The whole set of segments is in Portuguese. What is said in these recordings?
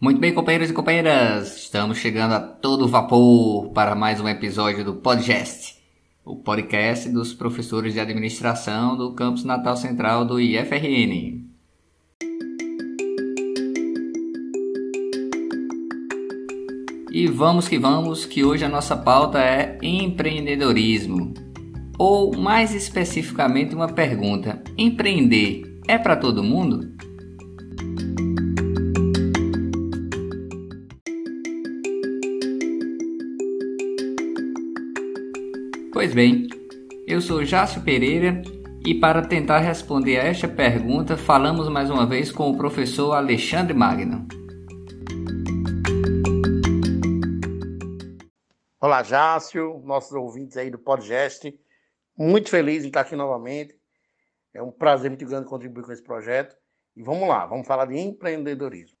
Muito bem, companheiros e companheiras, estamos chegando a todo vapor para mais um episódio do Podcast, o podcast dos professores de administração do campus Natal Central do IFRN. E vamos que vamos, que hoje a nossa pauta é empreendedorismo. Ou mais especificamente uma pergunta: empreender é para todo mundo? Pois bem, eu sou Jácio Pereira e para tentar responder a esta pergunta, falamos mais uma vez com o professor Alexandre Magno. Olá, Jácio, nossos ouvintes aí do podcast. Muito feliz em estar aqui novamente. É um prazer muito grande contribuir com esse projeto. E vamos lá, vamos falar de empreendedorismo.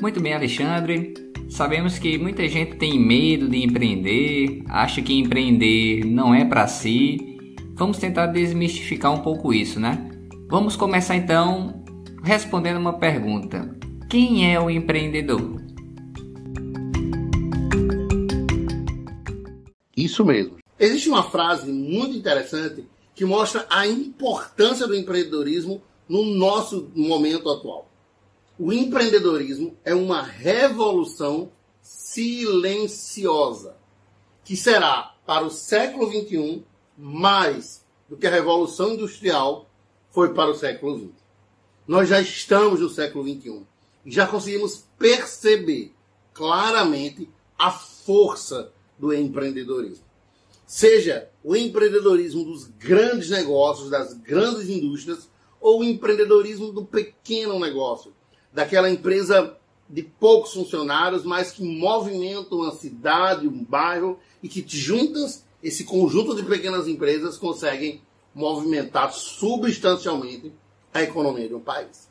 Muito bem, Alexandre. Sabemos que muita gente tem medo de empreender, acha que empreender não é para si. Vamos tentar desmistificar um pouco isso, né? Vamos começar então respondendo uma pergunta: quem é o empreendedor? Isso mesmo. Existe uma frase muito interessante que mostra a importância do empreendedorismo no nosso momento atual. O empreendedorismo é uma revolução silenciosa, que será para o século XXI mais do que a revolução industrial foi para o século XX. Nós já estamos no século XXI e já conseguimos perceber claramente a força do empreendedorismo. Seja o empreendedorismo dos grandes negócios, das grandes indústrias, ou o empreendedorismo do pequeno negócio, daquela empresa de poucos funcionários, mas que movimentam uma cidade, um bairro e que juntas esse conjunto de pequenas empresas conseguem movimentar substancialmente a economia de um país.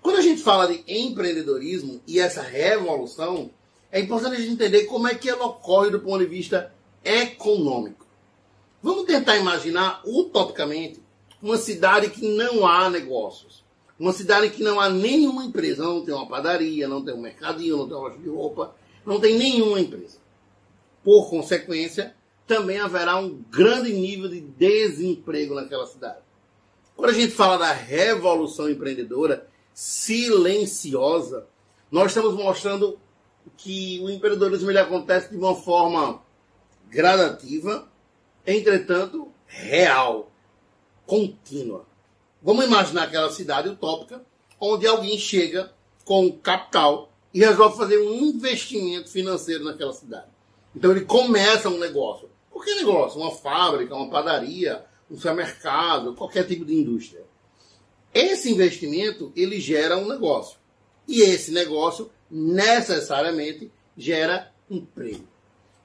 Quando a gente fala de empreendedorismo e essa revolução, é importante a gente entender como é que ela ocorre do ponto de vista econômico. Vamos tentar imaginar utopicamente uma cidade que não há negócios. Uma cidade que não há nenhuma empresa, não tem uma padaria, não tem um mercadinho, não tem uma loja de roupa, não tem nenhuma empresa. Por consequência, também haverá um grande nível de desemprego naquela cidade. Quando a gente fala da revolução empreendedora silenciosa, nós estamos mostrando que o empreendedorismo ele acontece de uma forma gradativa, entretanto real, contínua. Vamos imaginar aquela cidade utópica onde alguém chega com capital e resolve fazer um investimento financeiro naquela cidade. Então ele começa um negócio. Qualquer negócio, uma fábrica, uma padaria, um supermercado, qualquer tipo de indústria. Esse investimento ele gera um negócio. E esse negócio necessariamente gera emprego.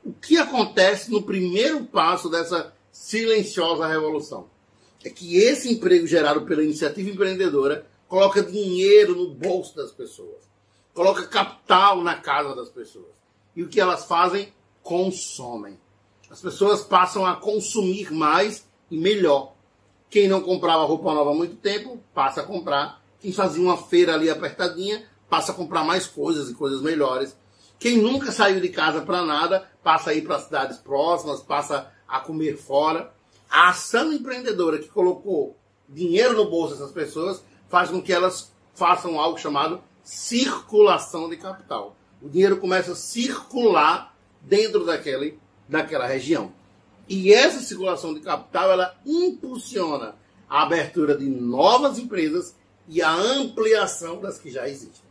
O que acontece no primeiro passo dessa silenciosa revolução? É que esse emprego gerado pela iniciativa empreendedora coloca dinheiro no bolso das pessoas, coloca capital na casa das pessoas. E o que elas fazem? Consomem. As pessoas passam a consumir mais e melhor. Quem não comprava roupa nova há muito tempo, passa a comprar. Quem fazia uma feira ali apertadinha, passa a comprar mais coisas e coisas melhores. Quem nunca saiu de casa para nada, passa a ir para cidades próximas, passa a comer fora. A ação empreendedora que colocou dinheiro no bolso dessas pessoas faz com que elas façam algo chamado circulação de capital. O dinheiro começa a circular dentro daquele, daquela região. E essa circulação de capital ela impulsiona a abertura de novas empresas e a ampliação das que já existem.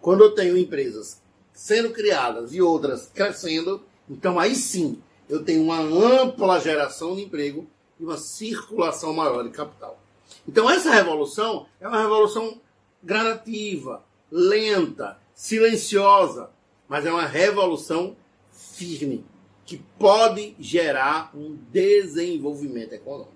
Quando eu tenho empresas sendo criadas e outras crescendo, então aí sim eu tenho uma ampla geração de emprego e uma circulação maior de capital. Então essa revolução é uma revolução gradativa, lenta, silenciosa, mas é uma revolução firme que pode gerar um desenvolvimento econômico.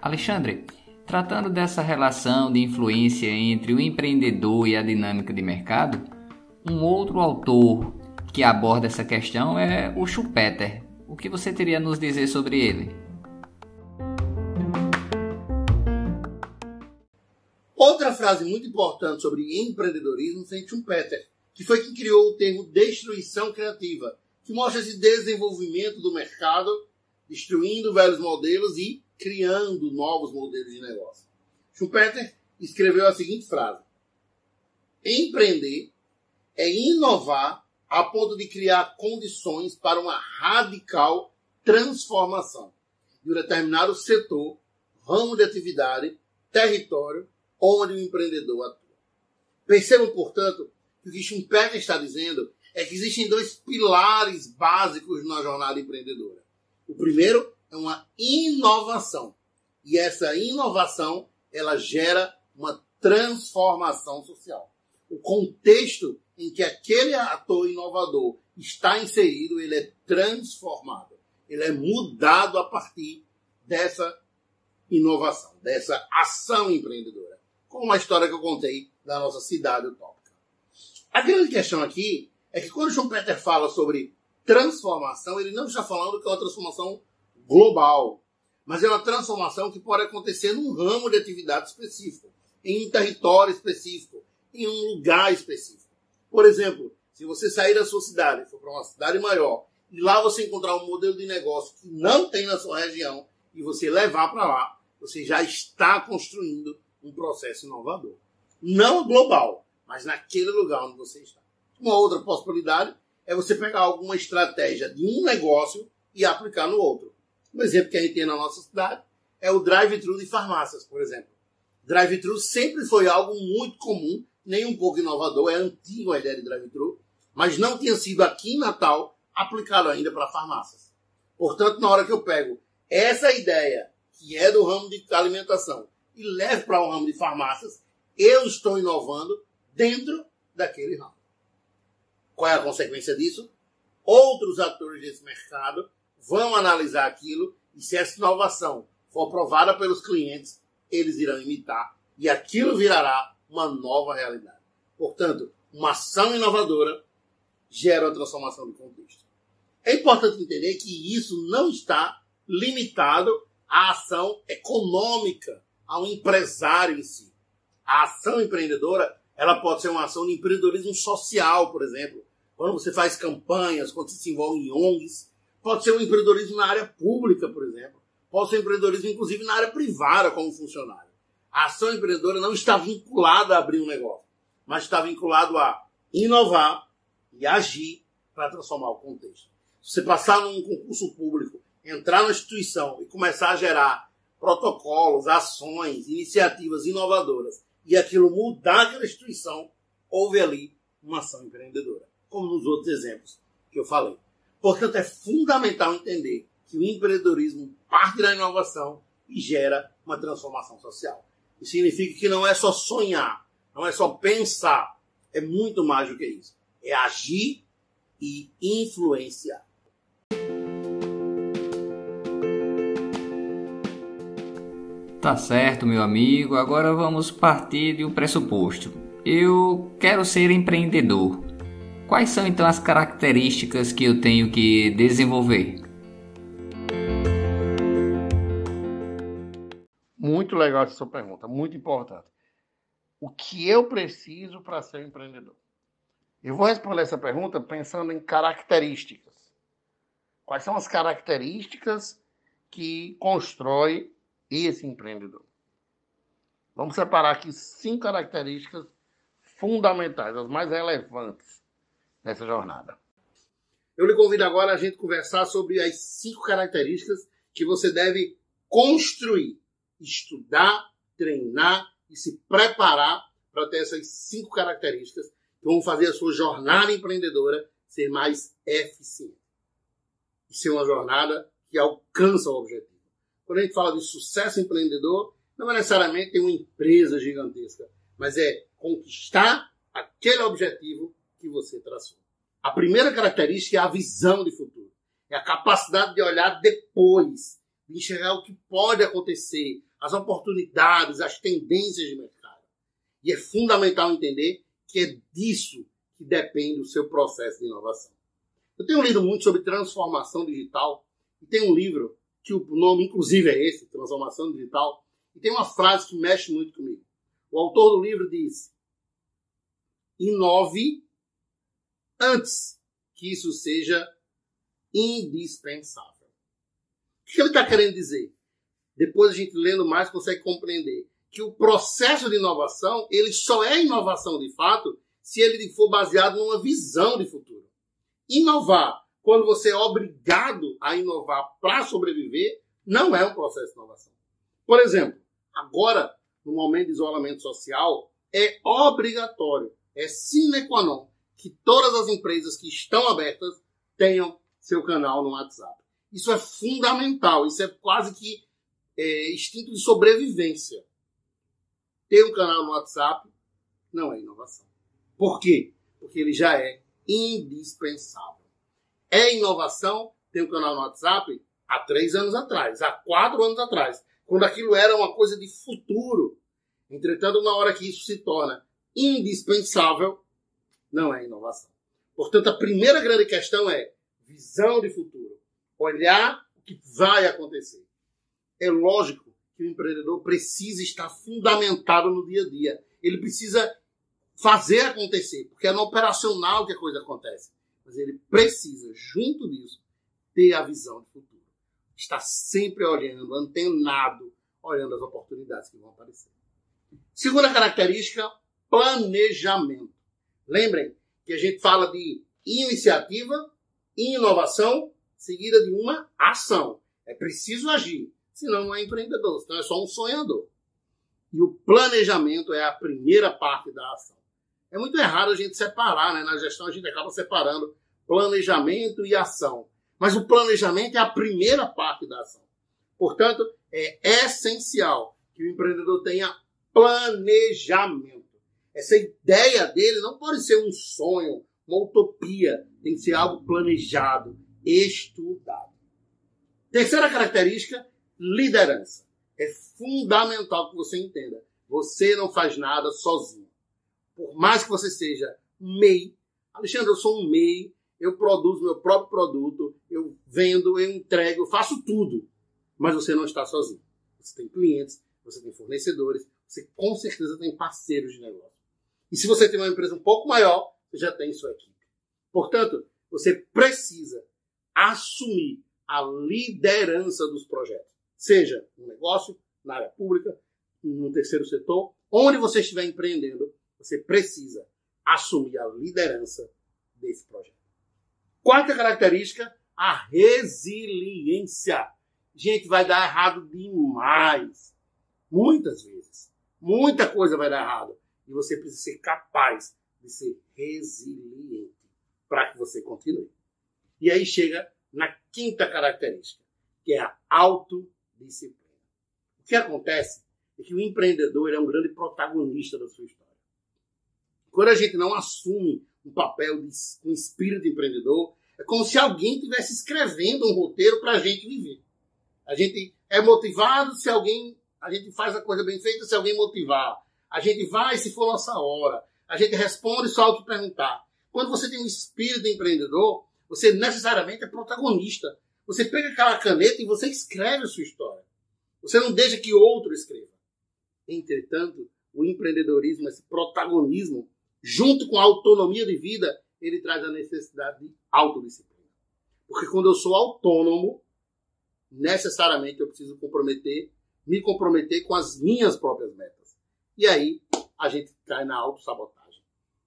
Alexandre, tratando dessa relação de influência entre o empreendedor e a dinâmica de mercado, um outro autor que aborda essa questão é o Schumpeter, O que você teria a nos dizer sobre ele? Outra frase muito importante sobre empreendedorismo vem Schumpeter, que foi quem criou o termo destruição criativa, que mostra esse desenvolvimento do mercado, destruindo velhos modelos e criando novos modelos de negócio. Schumpeter escreveu a seguinte frase: Empreender é inovar a ponto de criar condições para uma radical transformação de um determinado setor, ramo de atividade, território onde o empreendedor atua. Percebam, portanto, que o que Schumpeter está dizendo é que existem dois pilares básicos na jornada empreendedora. O primeiro é uma inovação. E essa inovação, ela gera uma transformação social. O contexto em que aquele ator inovador está inserido, ele é transformado. Ele é mudado a partir dessa inovação, dessa ação empreendedora. Como a história que eu contei da nossa cidade utópica. A grande questão aqui é que quando João Peter fala sobre transformação, ele não está falando que é uma transformação global, mas é uma transformação que pode acontecer num ramo de atividade específico, em um território específico, em um lugar específico. Por exemplo, se você sair da sua cidade, for para uma cidade maior, e lá você encontrar um modelo de negócio que não tem na sua região, e você levar para lá, você já está construindo um processo inovador. Não global, mas naquele lugar onde você está. Uma outra possibilidade é você pegar alguma estratégia de um negócio e aplicar no outro. Um exemplo que a gente tem na nossa cidade é o drive-thru de farmácias, por exemplo. Drive-thru sempre foi algo muito comum, nem um pouco inovador, é antigo a ideia de drive-thru, mas não tinha sido aqui em Natal aplicado ainda para farmácias. Portanto, na hora que eu pego essa ideia, que é do ramo de alimentação, e levo para o um ramo de farmácias, eu estou inovando dentro daquele ramo. Qual é a consequência disso? Outros atores desse mercado vão analisar aquilo e se essa inovação for aprovada pelos clientes, eles irão imitar e aquilo virará uma nova realidade. Portanto, uma ação inovadora gera uma transformação do contexto. É importante entender que isso não está limitado à ação econômica, ao empresário em si. A ação empreendedora, ela pode ser uma ação de empreendedorismo social, por exemplo. Quando você faz campanhas, quando você se envolve em ONGs, Pode ser um empreendedorismo na área pública, por exemplo. Pode ser um empreendedorismo, inclusive, na área privada, como funcionário. A ação empreendedora não está vinculada a abrir um negócio, mas está vinculado a inovar e agir para transformar o contexto. Se você passar num concurso público, entrar na instituição e começar a gerar protocolos, ações, iniciativas inovadoras e aquilo mudar aquela instituição, houve ali uma ação empreendedora, como nos outros exemplos que eu falei. Portanto, é fundamental entender que o empreendedorismo parte da inovação e gera uma transformação social. Isso significa que não é só sonhar, não é só pensar, é muito mais do que isso. É agir e influenciar. Tá certo, meu amigo. Agora vamos partir de um pressuposto. Eu quero ser empreendedor. Quais são então as características que eu tenho que desenvolver? Muito legal essa sua pergunta, muito importante. O que eu preciso para ser um empreendedor? Eu vou responder essa pergunta pensando em características. Quais são as características que constrói esse empreendedor? Vamos separar aqui cinco características fundamentais, as mais relevantes nessa jornada. Eu lhe convido agora a gente conversar sobre as cinco características que você deve construir, estudar, treinar e se preparar para ter essas cinco características que vão fazer a sua jornada empreendedora ser mais eficiente. E ser uma jornada que alcança o objetivo. Quando a gente fala de sucesso empreendedor, não é necessariamente ter uma empresa gigantesca, mas é conquistar aquele objetivo que você traçou. A primeira característica é a visão de futuro. É a capacidade de olhar depois, de enxergar o que pode acontecer, as oportunidades, as tendências de mercado. E é fundamental entender que é disso que depende o seu processo de inovação. Eu tenho lido muito sobre transformação digital e tem um livro que o nome, inclusive, é esse, Transformação Digital, e tem uma frase que mexe muito comigo. O autor do livro diz: inove antes que isso seja indispensável. O que ele está querendo dizer? Depois a gente lendo mais consegue compreender que o processo de inovação ele só é inovação de fato se ele for baseado numa visão de futuro. Inovar, quando você é obrigado a inovar para sobreviver, não é um processo de inovação. Por exemplo, agora, no momento de isolamento social, é obrigatório, é sine qua non, que todas as empresas que estão abertas tenham seu canal no WhatsApp. Isso é fundamental, isso é quase que é, instinto de sobrevivência. Ter um canal no WhatsApp não é inovação. Por quê? Porque ele já é indispensável. É inovação ter um canal no WhatsApp há três anos atrás, há quatro anos atrás, quando aquilo era uma coisa de futuro. Entretanto, na hora que isso se torna indispensável, não é inovação. Portanto, a primeira grande questão é visão de futuro. Olhar o que vai acontecer. É lógico que o empreendedor precisa estar fundamentado no dia a dia. Ele precisa fazer acontecer, porque é no operacional que a coisa acontece. Mas ele precisa, junto disso, ter a visão de futuro. Estar sempre olhando, antenado, olhando as oportunidades que vão aparecer. Segunda característica, planejamento. Lembrem que a gente fala de iniciativa, inovação, seguida de uma ação. É preciso agir, senão não é empreendedor, senão é só um sonhador. E o planejamento é a primeira parte da ação. É muito errado a gente separar, né? Na gestão a gente acaba separando planejamento e ação. Mas o planejamento é a primeira parte da ação. Portanto, é essencial que o empreendedor tenha planejamento. Essa ideia dele não pode ser um sonho, uma utopia. Tem que ser algo planejado, estudado. Terceira característica, liderança. É fundamental que você entenda. Você não faz nada sozinho. Por mais que você seja MEI, Alexandre, eu sou um MEI, eu produzo meu próprio produto, eu vendo, eu entrego, eu faço tudo. Mas você não está sozinho. Você tem clientes, você tem fornecedores, você com certeza tem parceiros de negócio. E se você tem uma empresa um pouco maior, você já tem sua equipe. Portanto, você precisa assumir a liderança dos projetos. Seja no negócio, na área pública, no terceiro setor, onde você estiver empreendendo, você precisa assumir a liderança desse projeto. Quarta característica, a resiliência. Gente, vai dar errado demais. Muitas vezes. Muita coisa vai dar errado. E você precisa ser capaz de ser resiliente para que você continue. E aí chega na quinta característica, que é a autodisciplina. O que acontece é que o empreendedor é um grande protagonista da sua história. Quando a gente não assume um papel de, com espírito de empreendedor, é como se alguém estivesse escrevendo um roteiro para a gente viver. A gente é motivado se alguém, a gente faz a coisa bem feita se alguém motivar. A gente vai se for nossa hora. A gente responde só que perguntar. Quando você tem um espírito de empreendedor, você necessariamente é protagonista. Você pega aquela caneta e você escreve a sua história. Você não deixa que outro escreva. Entretanto, o empreendedorismo, esse protagonismo, junto com a autonomia de vida, ele traz a necessidade de autodisciplina. Porque quando eu sou autônomo, necessariamente eu preciso comprometer, me comprometer com as minhas próprias metas. E aí a gente cai na autossabotagem.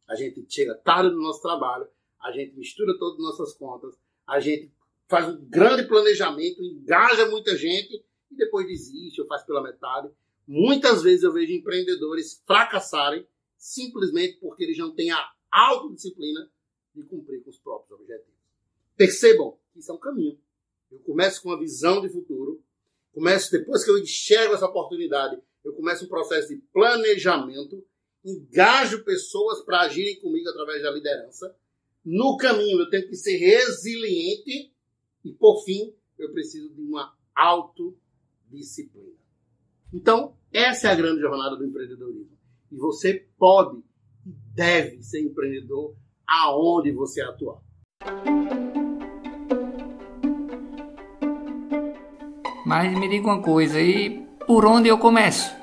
A gente chega tarde no nosso trabalho, a gente mistura todas as nossas contas, a gente faz um grande planejamento, engaja muita gente e depois desiste ou faz pela metade. Muitas vezes eu vejo empreendedores fracassarem simplesmente porque eles não têm a autodisciplina de cumprir com os próprios objetivos. Percebam que isso é um caminho. Eu começo com uma visão de futuro, começo depois que eu enxergo essa oportunidade, eu começo um processo de planejamento, engajo pessoas para agirem comigo através da liderança. No caminho, eu tenho que ser resiliente e, por fim, eu preciso de uma autodisciplina. Então, essa é a grande jornada do empreendedorismo. E você pode e deve ser empreendedor aonde você atuar. Mas me diga uma coisa, e por onde eu começo?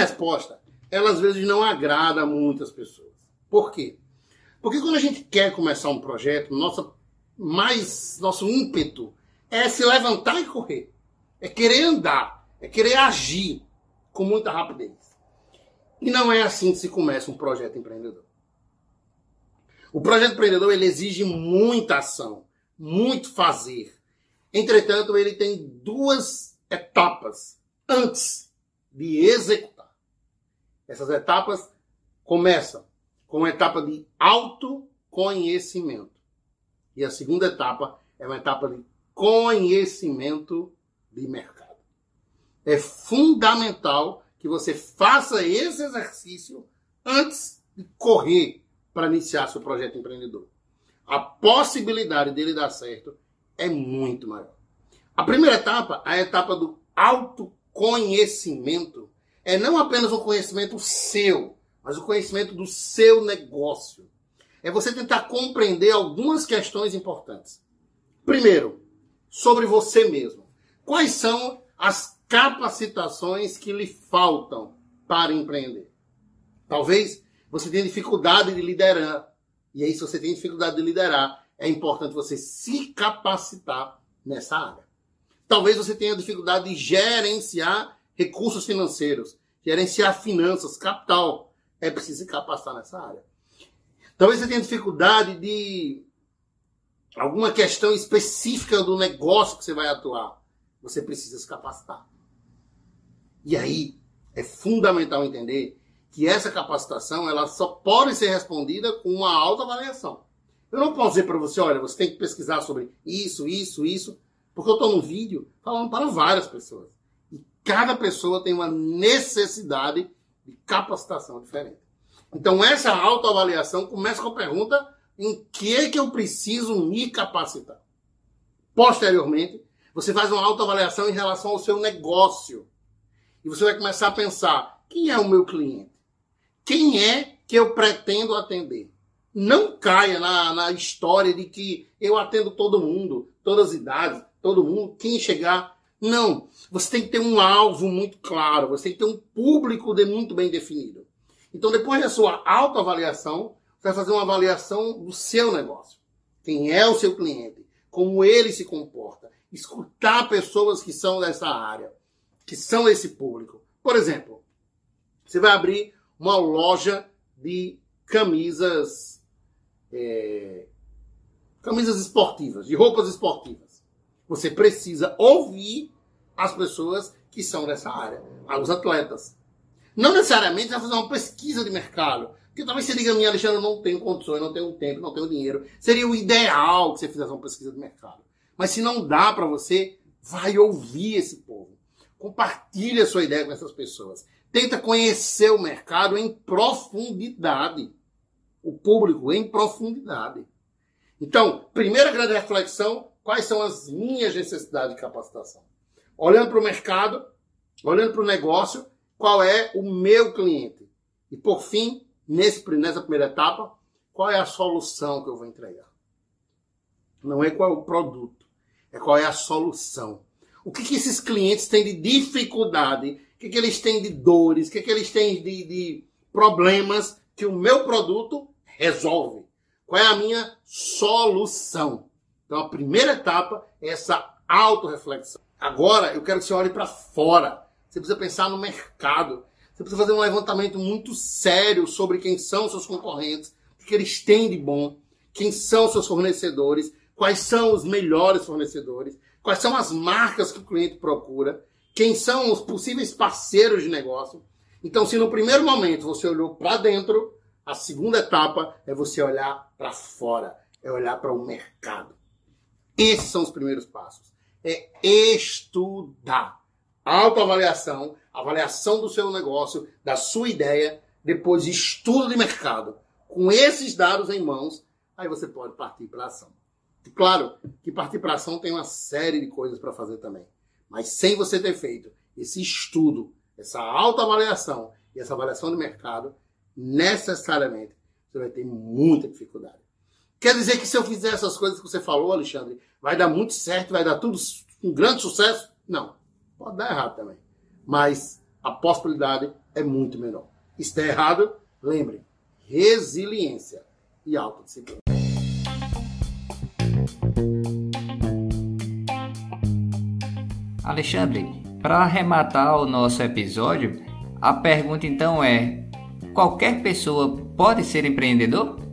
Resposta, ela às vezes não agrada a muitas pessoas. Por quê? Porque quando a gente quer começar um projeto, nossa mais nosso ímpeto é se levantar e correr. É querer andar, é querer agir com muita rapidez. E não é assim que se começa um projeto empreendedor. O projeto empreendedor ele exige muita ação, muito fazer. Entretanto, ele tem duas etapas antes de executar. Essas etapas começam com a etapa de autoconhecimento. E a segunda etapa é uma etapa de conhecimento de mercado. É fundamental que você faça esse exercício antes de correr para iniciar seu projeto empreendedor. A possibilidade dele dar certo é muito maior. A primeira etapa, a etapa do autoconhecimento, é não apenas o conhecimento seu, mas o conhecimento do seu negócio. É você tentar compreender algumas questões importantes. Primeiro, sobre você mesmo. Quais são as capacitações que lhe faltam para empreender? Talvez você tenha dificuldade de liderar. E aí, se você tem dificuldade de liderar, é importante você se capacitar nessa área. Talvez você tenha dificuldade de gerenciar recursos financeiros, gerenciar finanças, capital. É preciso se capacitar nessa área. Talvez você tenha dificuldade de alguma questão específica do negócio que você vai atuar. Você precisa se capacitar. E aí é fundamental entender que essa capacitação ela só pode ser respondida com uma alta avaliação. Eu não posso dizer para você, olha, você tem que pesquisar sobre isso, isso, isso, porque eu estou no vídeo falando para várias pessoas. Cada pessoa tem uma necessidade de capacitação diferente. Então essa autoavaliação começa com a pergunta em que é que eu preciso me capacitar. Posteriormente, você faz uma autoavaliação em relação ao seu negócio. E você vai começar a pensar: quem é o meu cliente? Quem é que eu pretendo atender? Não caia na, na história de que eu atendo todo mundo, todas as idades, todo mundo, quem chegar. Não. Você tem que ter um alvo muito claro, você tem que ter um público de muito bem definido. Então, depois da sua autoavaliação, você vai fazer uma avaliação do seu negócio. Quem é o seu cliente? Como ele se comporta? Escutar pessoas que são dessa área que são esse público. Por exemplo, você vai abrir uma loja de camisas, é, camisas esportivas, de roupas esportivas. Você precisa ouvir as pessoas que são dessa área, os atletas. Não necessariamente vai fazer uma pesquisa de mercado. Porque talvez você diga a mim, Alexandre, eu não tenho condições, não tenho tempo, não tenho dinheiro. Seria o ideal que você fizesse uma pesquisa de mercado. Mas se não dá para você, vai ouvir esse povo. Compartilhe a sua ideia com essas pessoas. Tenta conhecer o mercado em profundidade. O público em profundidade. Então, primeira grande reflexão, quais são as minhas necessidades de capacitação? Olhando para o mercado, olhando para o negócio, qual é o meu cliente? E por fim, nesse, nessa primeira etapa, qual é a solução que eu vou entregar? Não é qual é o produto, é qual é a solução. O que, que esses clientes têm de dificuldade? O que, que eles têm de dores? O que, que eles têm de, de problemas que o meu produto resolve? Qual é a minha solução? Então, a primeira etapa é essa autorreflexão. Agora, eu quero que você olhe para fora. Você precisa pensar no mercado. Você precisa fazer um levantamento muito sério sobre quem são seus concorrentes, o que eles têm de bom, quem são seus fornecedores, quais são os melhores fornecedores, quais são as marcas que o cliente procura, quem são os possíveis parceiros de negócio. Então, se no primeiro momento você olhou para dentro, a segunda etapa é você olhar para fora, é olhar para o mercado. Esses são os primeiros passos. É estudar. Autoavaliação, avaliação do seu negócio, da sua ideia, depois estudo de mercado. Com esses dados em mãos, aí você pode partir para ação. Claro que partir para ação tem uma série de coisas para fazer também. Mas sem você ter feito esse estudo, essa autoavaliação e essa avaliação de mercado, necessariamente você vai ter muita dificuldade. Quer dizer que se eu fizer essas coisas que você falou, Alexandre, vai dar muito certo, vai dar tudo um grande sucesso? Não. Pode dar errado também. Mas a possibilidade é muito menor. Está errado, lembre, resiliência e autodisciplina. Alexandre, para arrematar o nosso episódio, a pergunta então é: qualquer pessoa pode ser empreendedor?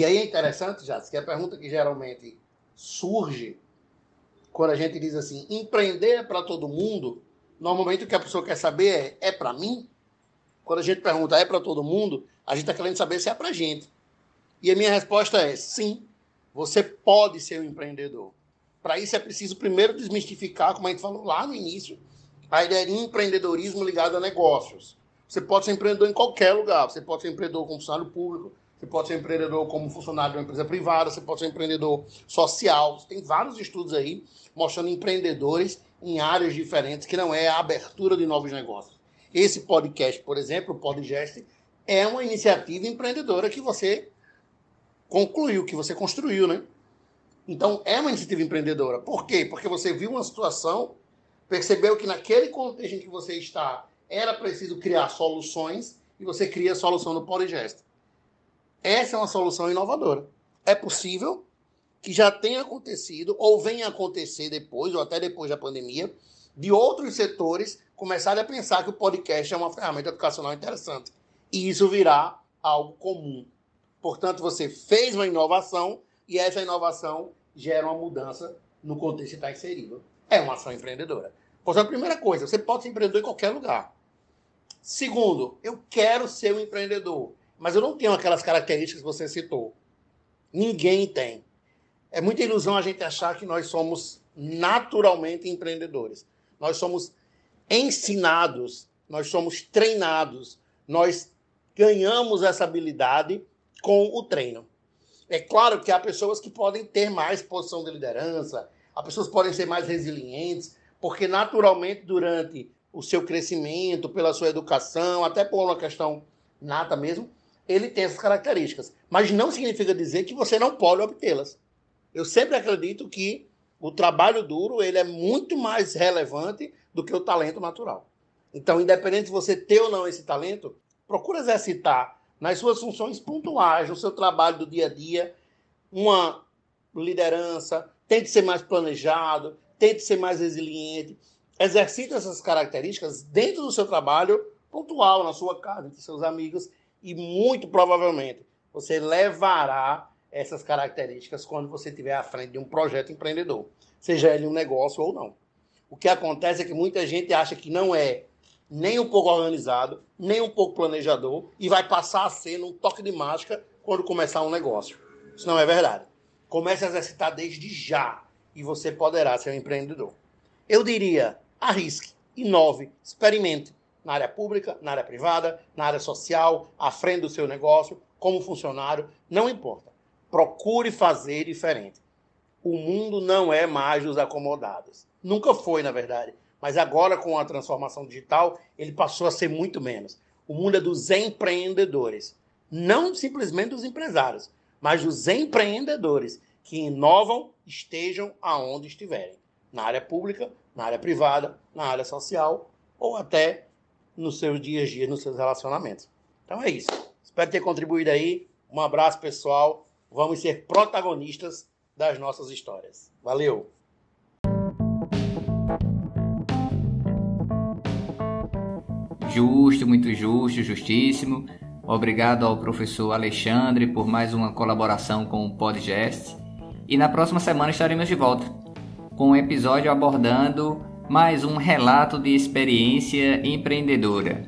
E aí é interessante, já que a pergunta que geralmente surge quando a gente diz assim, empreender é para todo mundo, normalmente o que a pessoa quer saber é, é para mim? Quando a gente pergunta é para todo mundo, a gente está querendo saber se é para gente. E a minha resposta é sim, você pode ser um empreendedor. Para isso é preciso primeiro desmistificar, como a gente falou lá no início, a ideia de empreendedorismo ligado a negócios. Você pode ser empreendedor em qualquer lugar. Você pode ser empreendedor como funcionário público, você pode ser empreendedor como funcionário de uma empresa privada, você pode ser empreendedor social. Tem vários estudos aí mostrando empreendedores em áreas diferentes, que não é a abertura de novos negócios. Esse podcast, por exemplo, o Podgest, é uma iniciativa empreendedora que você concluiu, que você construiu, né? Então, é uma iniciativa empreendedora. Por quê? Porque você viu uma situação, percebeu que naquele contexto em que você está, era preciso criar soluções, e você cria a solução no Podgest. Essa é uma solução inovadora. É possível que já tenha acontecido, ou venha acontecer depois, ou até depois da pandemia, de outros setores começarem a pensar que o podcast é uma ferramenta educacional interessante. E isso virá algo comum. Portanto, você fez uma inovação e essa inovação gera uma mudança no contexto que está inserido. É uma ação empreendedora. Portanto, primeira coisa, você pode ser empreendedor em qualquer lugar. Segundo, eu quero ser um empreendedor. Mas eu não tenho aquelas características que você citou. Ninguém tem. É muita ilusão a gente achar que nós somos naturalmente empreendedores. Nós somos ensinados, nós somos treinados, nós ganhamos essa habilidade com o treino. É claro que há pessoas que podem ter mais posição de liderança, há pessoas que podem ser mais resilientes, porque naturalmente durante o seu crescimento, pela sua educação, até por uma questão nata mesmo, ele tem essas características. Mas não significa dizer que você não pode obtê-las. Eu sempre acredito que o trabalho duro ele é muito mais relevante do que o talento natural. Então, independente de você ter ou não esse talento, procure exercitar nas suas funções pontuais, no seu trabalho do dia a dia, uma liderança, tente ser mais planejado, tente ser mais resiliente. Exercite essas características dentro do seu trabalho pontual, na sua casa, entre seus amigos, e muito provavelmente você levará essas características quando você estiver à frente de um projeto empreendedor, seja ele um negócio ou não. O que acontece é que muita gente acha que não é nem um pouco organizado, nem um pouco planejador e vai passar a ser num toque de mágica quando começar um negócio. Isso não é verdade. Comece a exercitar desde já e você poderá ser um empreendedor. Eu diria, arrisque, inove, experimente na área pública, na área privada, na área social, à frente do seu negócio, como funcionário, não importa. Procure fazer diferente. O mundo não é mais dos acomodados. Nunca foi, na verdade. Mas agora, com a transformação digital, ele passou a ser muito menos. O mundo é dos empreendedores. Não simplesmente dos empresários, mas dos empreendedores que inovam, estejam aonde estiverem. Na área pública, na área privada, na área social ou até nos seus dias a dias, nos seus relacionamentos. Então é isso. Espero ter contribuído aí. Um abraço, pessoal. Vamos ser protagonistas das nossas histórias. Valeu! Justo, muito justo, justíssimo. Obrigado ao professor Alexandre por mais uma colaboração com o Podgest. E na próxima semana estaremos de volta com um episódio abordando mais um relato de experiência empreendedora.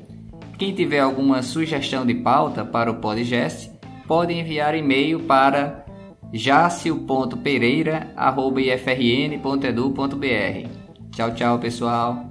Quem tiver alguma sugestão de pauta para o Podgest, pode enviar e-mail para jacio.pereira.ifrn.edu.br. Tchau, tchau, pessoal.